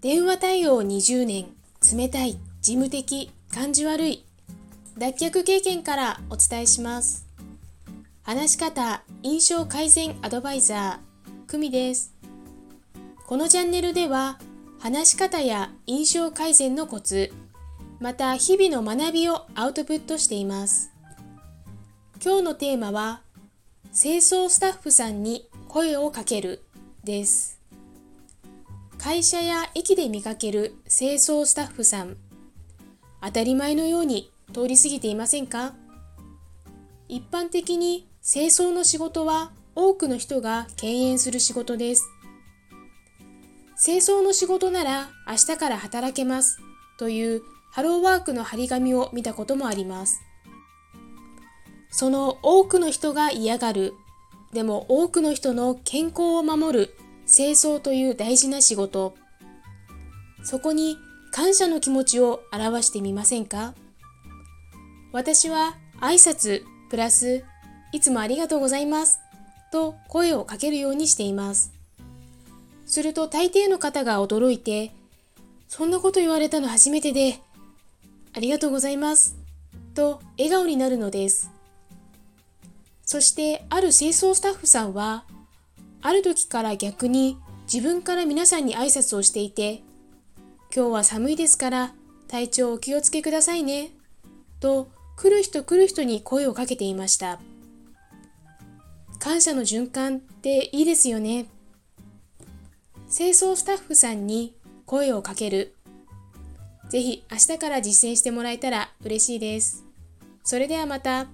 電話対応20年、冷たい、事務的、感じ悪い、脱却経験からお伝えします。話し方、印象改善アドバイザー、久美です。このチャンネルでは、話し方や印象改善のコツ、また日々の学びをアウトプットしています。今日のテーマは、清掃スタッフさんに声をかけるです。会社や駅で見かける清掃スタッフさん、当たり前のように通り過ぎていませんか？一般的に清掃の仕事は多くの人が敬遠する仕事です。清掃の仕事なら明日から働けますというハローワークの張り紙を見たこともあります。その多くの人が嫌がる、でも多くの人の健康を守る清掃という大事な仕事。そこに感謝の気持ちを表してみませんか？私は挨拶プラスいつもありがとうございますと声をかけるようにしています。すると大抵の方が驚いて、そんなこと言われたの初めてで、ありがとうございますと笑顔になるのです。そしてある清掃スタッフさんはある時から逆に自分から皆さんに挨拶をしていて、今日は寒いですから体調お気をつけくださいね、と来る人来る人に声をかけていました。感謝の循環っていいですよね。清掃スタッフさんに声をかける。ぜひ明日から実践してもらえたら嬉しいです。それではまた。